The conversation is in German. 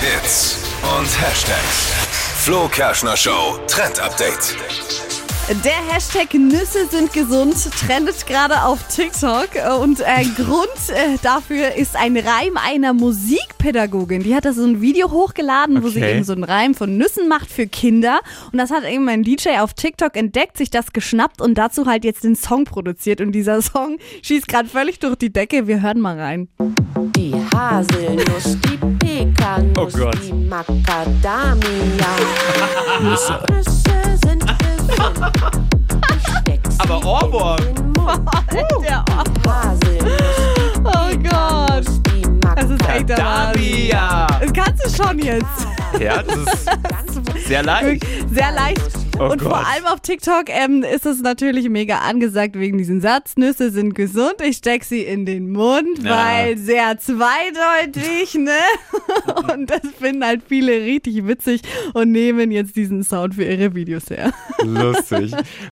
Hits und Hashtags. Flo Kerschner Show Trend Update. Der Hashtag Nüsse sind gesund trendet gerade auf TikTok und äh, Grund äh, dafür ist ein Reim einer Musikpädagogin. Die hat da so ein Video hochgeladen, wo sie Okay. eben so einen Reim von Nüssen macht für Kinder und das hat eben ein DJ auf TikTok entdeckt, sich das geschnappt und dazu halt jetzt den Song produziert und dieser Song schießt gerade völlig durch die Decke. Wir hören mal rein. Die Haselnuss, steck sie Aber Ohrwurm. Der Haselnuss, Oh Gott. die Das ist echt der Wahnsinn. Das kannst du schon jetzt. Ja, das ist sehr leicht. Sehr leicht. Oh und vor Gott. allem auf TikTok ähm, ist es natürlich mega angesagt wegen diesem Satz. Nüsse sind gesund, ich steck sie in den Mund, Ja. weil sehr zweideutig, ne? Und das finden halt viele richtig witzig und nehmen jetzt diesen Sound für ihre Videos her. Lustig.